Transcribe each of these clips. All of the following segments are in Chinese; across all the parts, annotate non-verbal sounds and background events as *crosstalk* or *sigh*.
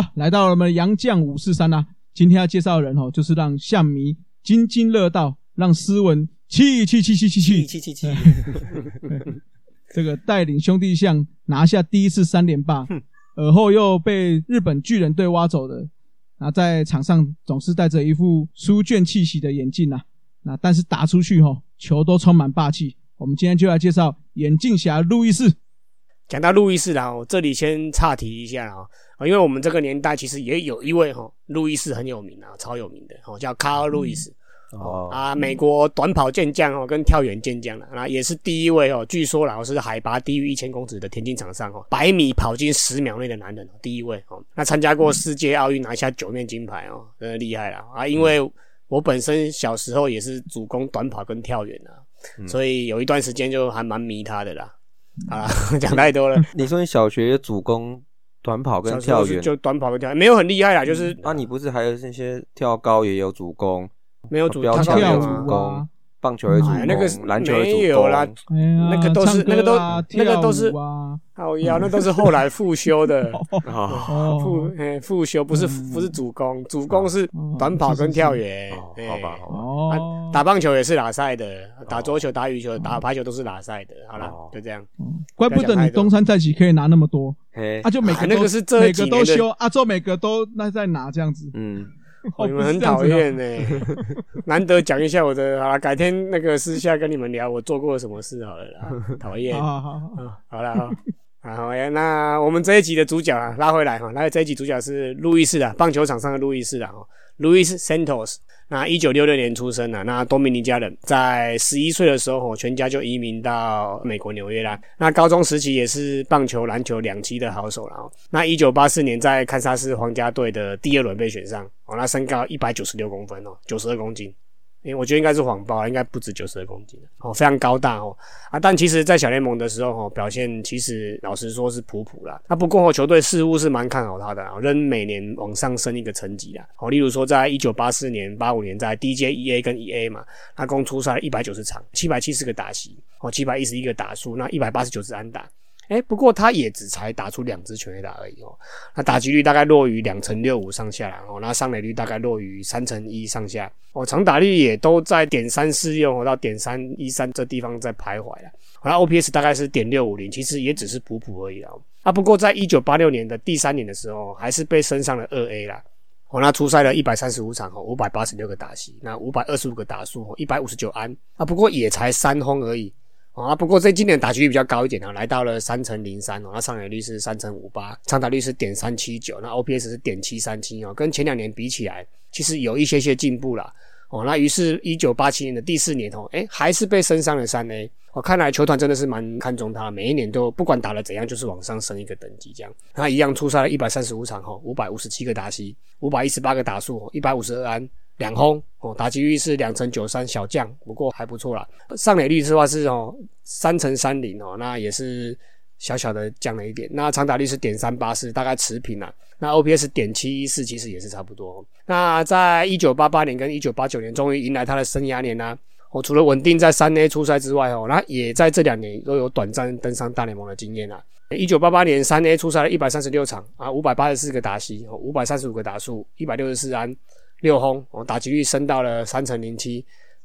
好，来到了我们杨绛五四三啦。今天要介绍的人哦，就是让象迷津津乐道，让斯文气气气气气气气气气，这个带领兄弟象拿下第一次三连霸，而后又被日本巨人队挖走的。那在场上总是戴着一副书卷气息的眼镜呐，那但是打出去吼，球都充满霸气。我们今天就来介绍眼镜侠路易斯。讲到路易斯啦，我这里先岔题一下啊，因为我们这个年代其实也有一位哈路易斯很有名啊，超有名的哦，叫卡尔路易斯。哦啊，美国短跑健将哦，跟跳远健将了，那也是第一位哦。据说啦，是海拔低于一千公尺的田径场上哦，百米跑进十秒内的男人，第一位哦。那参加过世界奥运拿下九面金牌哦，真的厉害了啊！因为我本身小时候也是主攻短跑跟跳远啊，所以有一段时间就还蛮迷他的啦。啊，*laughs* 讲太多了。*laughs* 你说你小学主攻短跑跟跳远，就短跑跟跳远没有很厉害啦，就是啊，你不是还有那些跳高也有主攻？没有主跳跳舞棒球也主攻，那个篮球没有啦，那个都是那个都那个都是好呀，那都是后来复修的。*laughs* *laughs* 复复修不是不是主攻，主攻是短跑跟跳远。好吧，哦，打棒球也是拉赛的，打桌球、打羽球、打排球都是拉赛的。好了，就这样。怪不得你东山再起可以拿那么多，啊，就每个那个是每个都修，啊，做每个都那在拿这样子，嗯。*laughs* 你们很讨厌呢，*laughs* 难得讲一下我的，好了，改天那个私下跟你们聊我做过什么事好了啦，*laughs* 讨厌，好好好，好。了啊，好呀，那我们这一集的主角啊，拉回来哈，来这一集主角是路易斯的，棒球场上的路易斯啊，路易斯 Santos。那一九六六年出生的，那多米尼加人，在十一岁的时候，全家就移民到美国纽约啦。那高中时期也是棒球、篮球两栖的好手了。那一九八四年在堪萨斯皇家队的第二轮被选上，哦，那身高一百九十六公分哦，九十二公斤。我觉得应该是谎报，应该不止九十二公斤哦，非常高大哦啊！但其实，在小联盟的时候哦，表现其实老实说是普普啦。那不过球队似乎是蛮看好他的，仍每年往上升一个层级啦。哦，例如说，在一九八四年、八五年，在 DJ E A 跟 E A 嘛，他共出赛一百九十场，七百七十个打席，哦，七百一十一个打数，那一百八十九支安打。哎，不过他也只才打出两支全垒打而已哦，那打击率大概落于两成六五上下啦，哦，那上垒率大概落于三成一上下，哦，长打率也都在点三四用到点三一三这地方在徘徊了，那 OPS 大概是点六五零，其实也只是普普而已啊。啊，不过在一九八六年的第三年的时候，还是被升上了二 A 啦，哦，那出赛了一百三十五场哦，五百八十六个打席，那五百二十五个打数，一百五十九安，啊，不过也才三轰而已。啊，不过这今年打击率比较高一点啊，来到了三乘零三哦，那上垒率是三乘五八，长打率是点三七九，那 OPS 是点七三七哦，跟前两年比起来，其实有一些些进步了哦。那于是，一九八七年的第四年哦，哎，还是被升上了三 A。我看来球团真的是蛮看重他，每一年都不管打了怎样，就是往上升一个等级这样。他一样出赛了一百三十五场哦，五百五十七个打席，五百一十八个打数，一百五十二安。两轰哦，打击率是两成九三，小将，不过还不错啦。上垒率的话是哦三乘三零哦，那也是小小的降了一点。那长打率是点三八四，大概持平啦。那 OPS 点七一四，其实也是差不多。那在一九八八年跟一九八九年，终于迎来他的生涯年啦。哦，除了稳定在三 A 出赛之外哦，那也在这两年都有短暂登上大联盟的经验啦。一九八八年三 A 出赛了一百三十六场啊，五百八十四个打席，五百三十五个打数，一百六十四安。六轰哦，打击率升到了三成零七，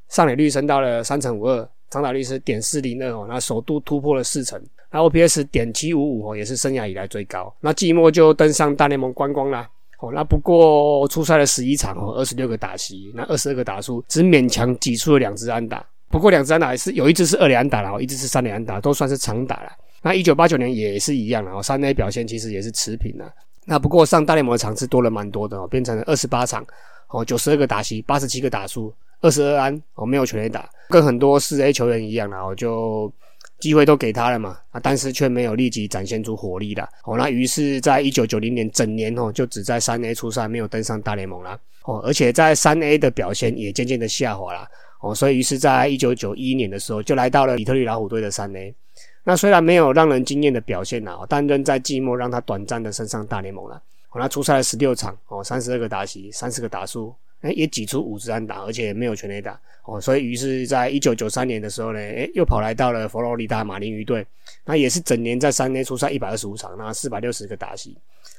上垒率升到了三成五二，长打率是点四零二哦，那首度突破了四成，那 OPS 点七五五哦，也是生涯以来最高。那季末就登上大联盟观光啦哦，那不过出赛了十一场哦，二十六个打席，那二十二个打数，只勉强挤出了两支安打。不过两支安打是有一支是二连安打了，一支是三连安打，都算是长打了。那一九八九年也是一样哦，三 A 表现其实也是持平的。那不过上大联盟的场次多了蛮多的哦，变成了二十八场。哦，九十二个打席，八十七个打数，二十二安，哦，没有全垒打，跟很多四 A 球员一样然后就机会都给他了嘛，啊，但是却没有立即展现出火力的，哦，那于是，在一九九零年整年哦，就只在三 A 出赛，没有登上大联盟了，哦，而且在三 A 的表现也渐渐的下滑了，哦，所以于是，在一九九一年的时候，就来到了底特律老虎队的三 A，那虽然没有让人惊艳的表现呐，但仍在季末让他短暂的升上大联盟了。那出赛了十六场哦，三十二个打席，三十个打数，哎，也挤出五支安打，而且没有全垒打哦，所以于是，在一九九三年的时候呢，哎，又跑来到了佛罗里达马林鱼队，那也是整年在三 A 出赛一百二十五场，那四百六十个打席，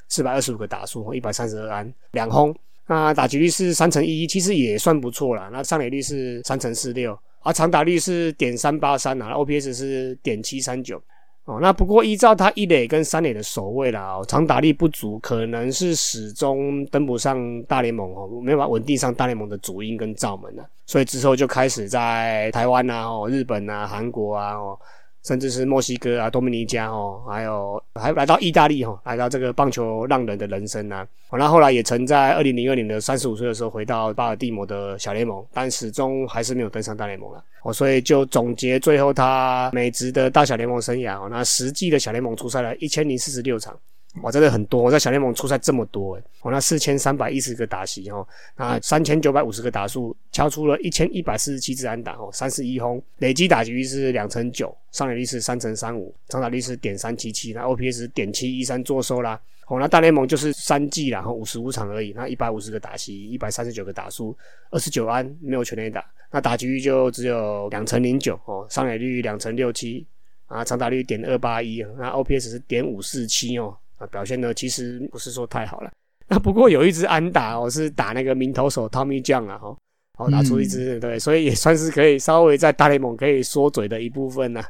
四百二十五个打数，一百三十二安，两轰，那打击率是三乘一，其实也算不错了。那上垒率是三乘四六，而长打率是点三八三啊，OPS 是点七三九。哦，那不过依照他一垒跟三垒的守卫啦，长打力不足，可能是始终登不上大联盟哦，没办法稳定上大联盟的主音跟罩门了，所以之后就开始在台湾啊、哦日本啊、韩国啊、哦。甚至是墨西哥啊、多米尼加哦，还有还来到意大利哦，来到这个棒球浪人的人生啊。那后来也曾在二零零二年的三十五岁的时候回到巴尔的摩的小联盟，但始终还是没有登上大联盟了。哦，所以就总结最后他美职的大小联盟生涯哦，那实际的小联盟出赛了一千零四十六场。哇，真的很多！我在小联盟出赛这么多，诶，我那四千三百一十个打席哦，那三千九百五十个打数，敲出了一千一百四十七支安打哦，三十一轰，累计打击率是两成九，上垒率是三成三五，长打率是点三七七，那 OPS 点七一三坐收啦。哦，那大联盟就是三季然后五十五场而已，那一百五十个打席，一百三十九个打数，二十九安，没有全垒打，那打击率就只有两成零九哦，上垒率两成六七，啊，长打率点二八一，那 OPS 是点五四七哦。啊，表现呢其实不是说太好了。那不过有一支安打哦，是打那个名投手 Tommy John 啊，哈，哦打出一支对，所以也算是可以稍微在大联盟可以缩嘴的一部分呢。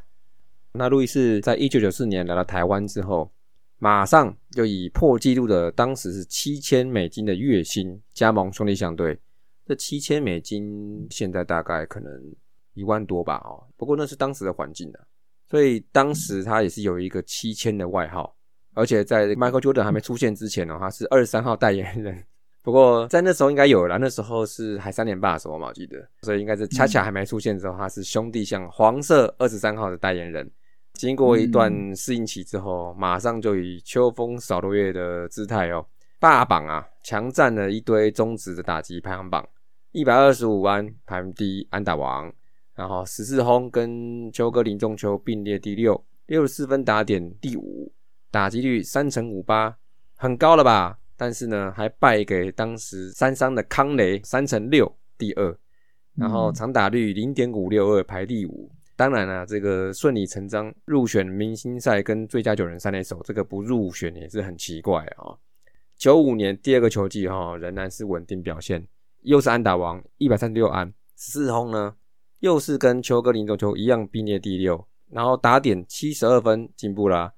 那路易斯在一九九四年来到台湾之后，马上就以破纪录的当时是七千美金的月薪加盟兄弟象队。这七千美金现在大概可能一万多吧，哦，不过那是当时的环境啊，所以当时他也是有一个七千的外号。而且在 Michael Jordan 还没出现之前呢，他是二十三号代言人。*laughs* 不过在那时候应该有了，那时候是还三连霸的时候嘛，我记得，所以应该是恰恰还没出现之后，他是兄弟像黄色二十三号的代言人。经过一段适应期之后，马上就以秋风扫落叶的姿态哦，霸榜啊，强占了一堆中职的打击排行榜，一百二十五安排名第一，安打王，然后十四轰跟秋哥林中秋并列第六，六十四分打点第五。打击率三成五八，很高了吧？但是呢，还败给当时三商的康雷三成六，第二。然后长打率零点五六二，排第五。当然了，这个顺理成章入选明星赛跟最佳九人三垒手，这个不入选也是很奇怪啊。九五年第二个球季哈，仍然是稳定表现，又是安打王，一百三十六安，四轰呢，又是跟邱哥林中球一样并列第六。然后打点七十二分，进步啦。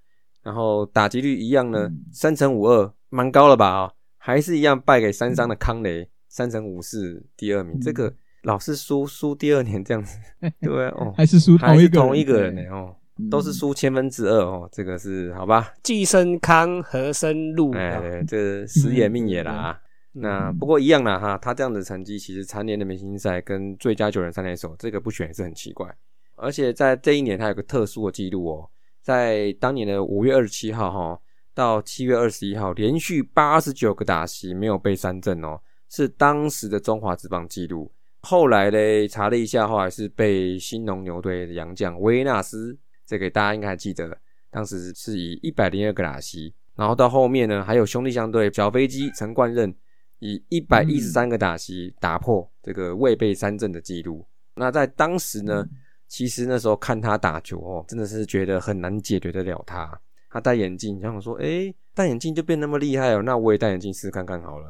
然后打击率一样呢，三乘五二，蛮高了吧？啊，还是一样败给三商的康雷，三乘五四，第二名。这个老是输输第二年这样子，*laughs* 对哦，还是输同一个同一个人呢哦，都是输千分之二哦，这个是好吧？寄生康和生路，哎，这时也命也啦。那不过一样啦哈，他这样的成绩其实残年的明星赛跟最佳九人三垒手这个不选也是很奇怪，而且在这一年他有个特殊的记录哦。在当年的五月二十七号，哈，到七月二十一号，连续八十九个打席没有被三振哦，是当时的中华职棒纪录。后来嘞查了一下，后来是被新农牛队的洋将维纳斯，这个大家应该还记得，当时是以一百零二个打席，然后到后面呢，还有兄弟象队小飞机陈冠任以一百一十三个打席打破这个未被三振的纪录。那在当时呢？其实那时候看他打球哦，真的是觉得很难解决得了他。他戴眼镜，然后说：“哎，戴眼镜就变那么厉害哦，那我也戴眼镜试看看好了。”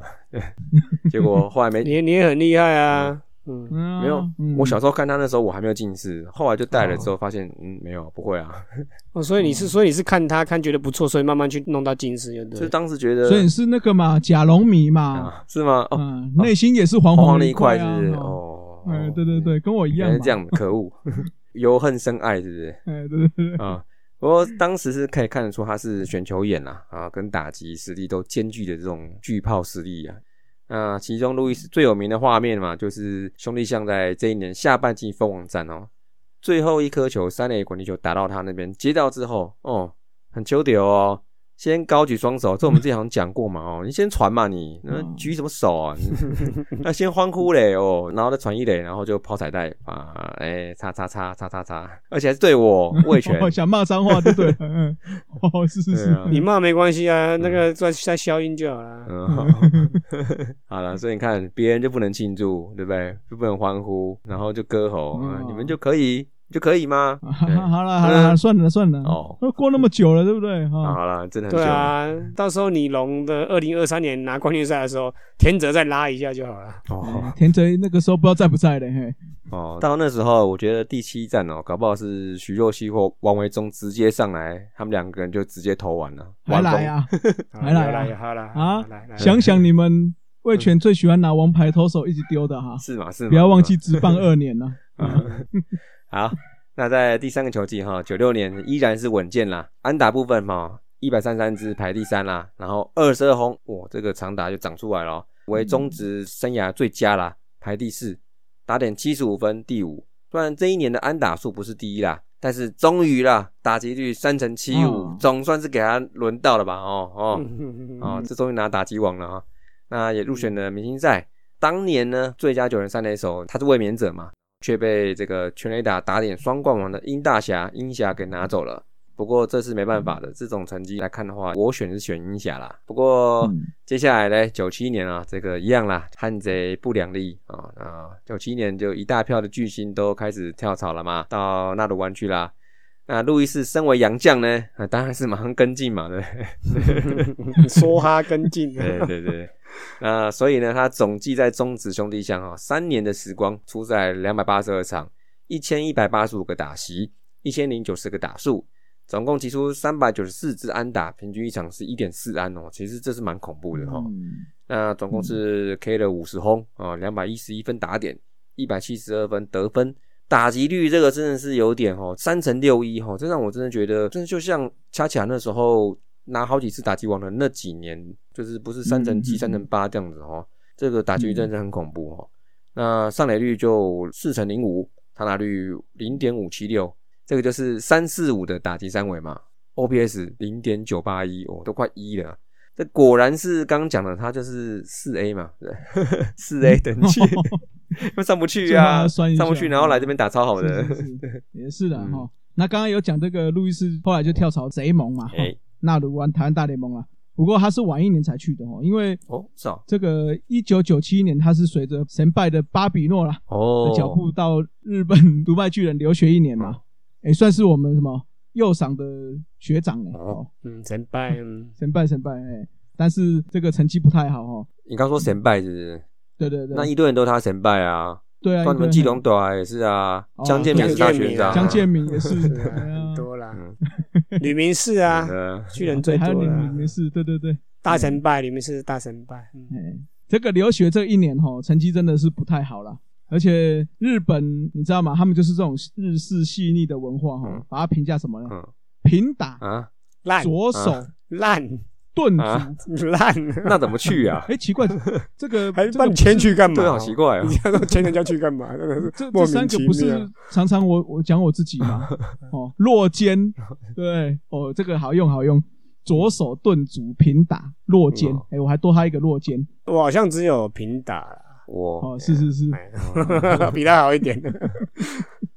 *laughs* 结果后来没你，你也很厉害啊。嗯，没有。我小时候看他那时候我还没有近视，后来就戴了之后发现，嗯，没有，不会啊。*laughs* 哦，所以你是，所以你是看他看觉得不错，所以慢慢去弄到近视，对就当时觉得，所以你是那个嘛，假龙迷嘛，是吗？嗯，内心也是黄黄的一块是。哦。哎，对对对，跟我一样。是这样，可恶，*laughs* 由恨生爱，是不是？哎，对对对。啊，不过当时是可以看得出他是选球眼呐，啊，跟打击实力都兼具的这种巨炮实力啊。那其中路易斯最有名的画面嘛，就是兄弟象在这一年下半季封王战哦，最后一颗球三垒滚地球打到他那边接到之后，哦，很球屌哦，先高举双手，这我们 *laughs* 之前好像讲过嘛哦，你先传嘛你，那嗯举什么手啊？*laughs* 那先欢呼嘞哦，然后再传一垒，然后就抛彩带啊，哎，叉叉叉叉叉叉，而且还是对我 *laughs* 魏权哦，想骂脏话，对不对？嗯，哦，是是是啊，你骂没关系啊，那个再再消音就好了。嗯，好好了，所以你看，别人就不能庆祝，对不对？就不能欢呼，然后就歌喉，嗯啊你们就可以，就可以吗？*laughs* 好了好了，算了算了，哦都过那么久了，对不对？好了，真的很久对啊，到时候你龙的二零二三年拿冠军赛的时候，田泽再拉一下就好了。哦哎田泽那个时候不知道在不在嘞，嘿，哦，到那时候，我觉得第七站哦，搞不好是徐若曦或王维忠直接上来，他们两个人就直接投完了，还来啊！好 *laughs* 还来好了啊想想你们魏权最喜欢拿王牌投手一直丢的哈，是吗？是吗？不要忘记职棒二年了。*laughs* 啊。好，那在第三个球季哈，九六年依然是稳健啦，安打部分哈，一百三十三支排第三啦，然后二十二轰，哇，这个长打就长出来了，为中职生涯最佳啦，排第四，打点七十五分，第五。虽然这一年的安打数不是第一啦，但是终于啦，打击率三成七五哦，总算是给他轮到了吧？哦哦。嗯哦，这终于拿打击王了啊。那也入选了明星赛。当年呢，最佳九人三垒手他是卫冕者嘛，却被这个全垒打打点双冠王的殷大侠殷侠给拿走了。不过这是没办法的，这种成绩来看的话，我选是选殷侠啦。不过、嗯接下来呢，九七年啊，这个一样啦，汉贼不两立啊啊，九七年就一大票的巨星都开始跳槽了嘛，到纳鲁湾去啦。那路易斯身为洋将呢，啊，当然是马上跟进嘛，对不对？*laughs* 梭哈跟进，对对对，*laughs* 那所以呢，他总计在中职兄弟象哈三年的时光，出赛两百八十二场，一千一百八十五个打席，一千零九十个打数，总共提出三百九十四支安打，平均一场是一点四安哦，其实这是蛮恐怖的哈、嗯。那总共是 K 了五十轰啊，两百一十一分打点，一百七十二分得分，打击率这个真的是有点哦，三乘六一哈，这让我真的觉得，真的就像恰恰那时候拿好几次打击王的那几年，就是不是三乘七、三乘八这样子哦，这个打击率真的是很恐怖哦。那上垒率就四乘零五，他拿率零点五七六，这个就是三四五的打击三围嘛，OPS 零点九八一哦，都快一了。这果然是刚刚讲的，他就是四 A 嘛，对，*laughs* 四 A 等级，*laughs* 因为上不去就啊，上不去，然后来这边打超好的，是是是 *laughs* 也是的嗯哈。那刚刚有讲这个路易斯后来就跳槽贼盟嘛，纳鲁湾台湾大联盟啊。不过他是晚一年才去的哦，因为哦，是啊，这个一九九七年他是随着神拜的巴比诺啦哦。的，脚步到日本独拜巨人留学一年嘛，也算是我们什么右赏的学长呢。哦。哦，嗯，神拜，嗯，神 *laughs* 拜神拜，哎，但是这个成绩不太好哦。你刚说神拜是不是？对对对，那一堆人都他神拜啊，对啊，像你们一堆基隆朵啊也是啊。哦，江建明是大学长啊，江建明也是，*laughs* 吕明士啊，呃，巨人最还有你多了女明是，对对对，大神拜，吕明士大神拜，嗯。哎，这个留学这一年哈，成绩真的是不太好了。而且日本你知道吗？他们就是这种日式细腻的文化哈嗯，把它评价什么呢？嗯。平打、啊，烂。左手啊。烂顿啊足。烂，*laughs* 那怎么去啊？*laughs* 哎，奇怪，这个还这个把你牵去干嘛？对，好奇怪啊你。这样说牵人家去干嘛？*laughs* 这这三个不是。常常我我讲我自己嘛？哦，落肩，对，哦，这个好用好用。左手顿足平打落肩嗯，哎，我还多他一个落肩。我好像只有平打啦，我哦，是是是，哎比他好一点。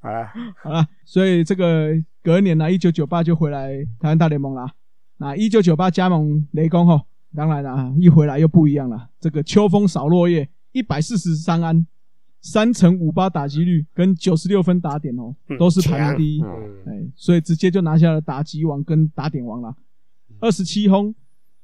好了，好了，所以这个隔年呢，一九九八就回来台湾大联盟啦。那一九九八加盟雷公吼，当然啦，一回来又不一样了。这个秋风扫落叶，一百四十三安，三乘五八打击率跟九十六分打点哦，嗯都是排名第一。强嗯，哎，所以直接就拿下了打击王跟打点王了。二十七轰，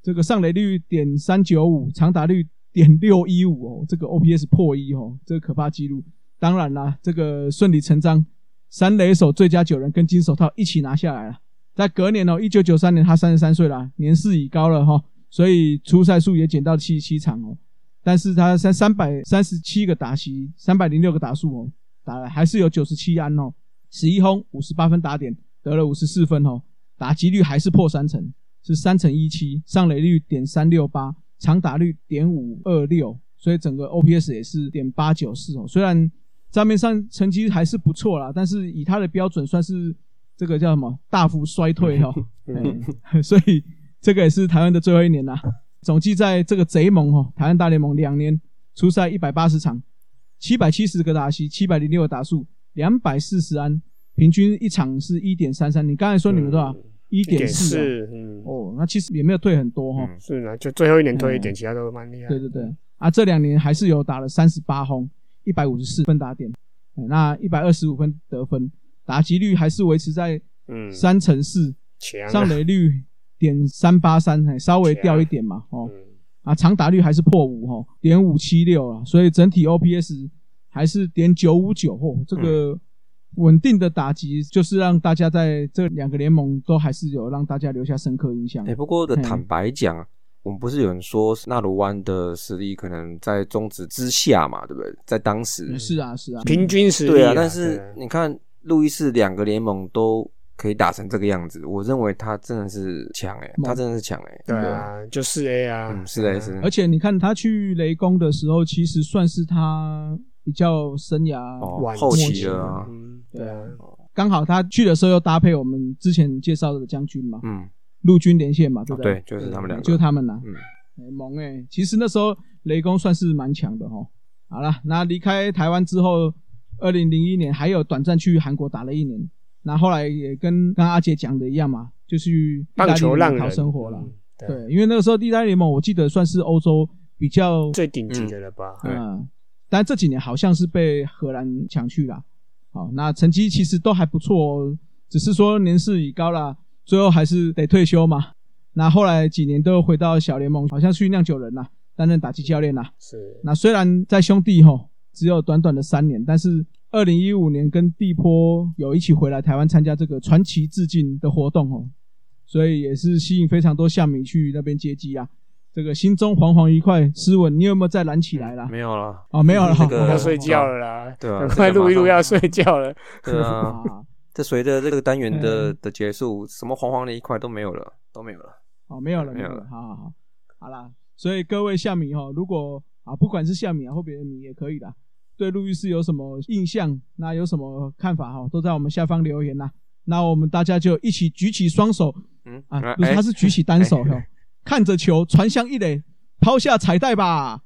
这个上垒率点三九五，长打率点六一五哦，这个 OPS 破一哦，这个可怕记录。当然啦，这个顺理成章，三垒手最佳九人跟金手套一起拿下来了。在隔年哦，一九九三年他三十三岁啦，年事已高了哈、所以出赛数也减到七十七场哦。但是他三三百三十七个打席，三百零六个打数哦，打了还是有九十七安哦，十一轰，五十八分打点，得了五十四分哦，打击率还是破三成，是三成一七，上垒率点三六八，长打率点五二六，所以整个 OPS 也是点八九四哦。虽然账面上成绩还是不错啦，但是以他的标准算是这个叫什么大幅衰退 *laughs* 哦。嗯哎 *laughs* 所以这个也是台湾的最后一年啦。总计在这个贼盟哦，台湾大联盟两年出赛一百八十场，七百七十个打席，七百零六个打数，两百四十安，平均一场是一点三三。你刚才说你们多少？一点四。嗯，哦，那其实也没有退很多哈。嗯是啊，就最后一年退一点，其他都蛮厉害。对对对，啊，这两年还是有打了三十八轰，一百五十四分打点，哎那一百二十五分得分，打击率还是维持在嗯，三乘四，上垒率点三八三，哎，稍微掉一点嘛，哦，嗯啊，长打率还是破五哈，点五七六啊，所以整体 OPS 还是点九五九，哦，这个稳定的打击就是让大家在这两个联盟都还是有让大家留下深刻印象。哎、。不过的坦白讲，我们不是有人说纳鲁湾的实力可能在中职之下嘛，对不对？在当时是啊，是啊，平均实力对啊，但是你看路易斯两个联盟都可以打成这个样子，我认为他真的是强哎、猛。他真的是强哎、对啊，就四 A 啊，嗯，是的，是的。而且你看他去雷公的时候，其实算是他比较生涯哦晚后期期了啊，嗯，对啊，刚好他去的时候又搭配我们之前介绍的将军嘛，嗯，陆军连线嘛，对不对，就是他们两个，就是他们啦，嗯，哎猛哎、其实那时候雷公算是蛮强的哈。好了，那离开台湾之后，二零零一年还有短暂去韩国打了一年，那后来也跟刚刚阿杰讲的一样嘛，就去大棒球浪人生活了。嗯对，对，因为那个时候意大利联盟我记得算是欧洲比较最顶级的了吧？嗯，但这几年好像是被荷兰抢去了。好，那成绩其实都还不错哦，只是说年事已高了，最后还是得退休嘛。那后来几年都回到小联盟，好像去酿酒人呐，担任打击教练呐。是，那虽然在兄弟吼只有短短的三年，但是二零一五年跟地坡有一起回来台湾参加这个传奇致敬的活动哦，所以也是吸引非常多象迷去那边接机啊。这个心中惶惶一块，诗文，你有没有再燃起来啦？没有了，哦，没有了，这个要睡觉了啦，对啊赶快录一录，要睡觉了。*laughs* 对啊，*laughs* 啊，这随着这个单元的嗯的结束，什么黄黄的一块都没有了，都没有了，哦，没有了，没有了好好好，好啦。所以各位夏米哈，如果啊，不管是夏米啊或别的米也可以啦，对路易斯有什么印象，那有什么看法哈，都在我们下方留言啦。那我们大家就一起举起双手嗯啊，不是，他是举起单手哈，看着球传向一垒，抛下彩带吧。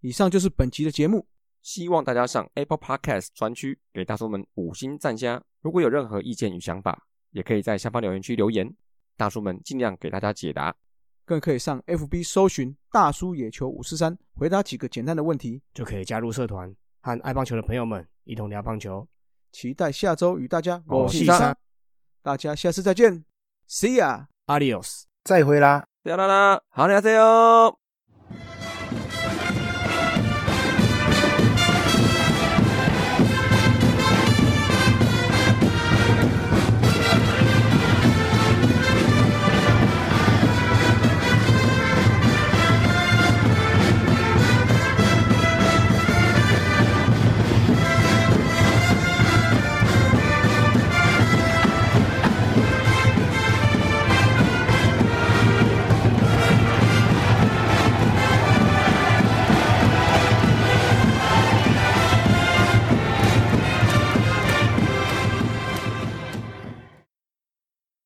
以上就是本期的节目，希望大家上 Apple Podcast 专区给大叔们五星赞加。如果有任何意见与想法，也可以在下方留言区留言，大叔们尽量给大家解答。更可以上 FB 搜寻“大叔野球五四三”，回答几个简单的问题。就可以加入社团，和爱棒球的朋友们一同聊棒球。期待下周与大家我是三是三，大家下次再见，See ya。Adios。再会啦。啦啦啦，好，你好，加油！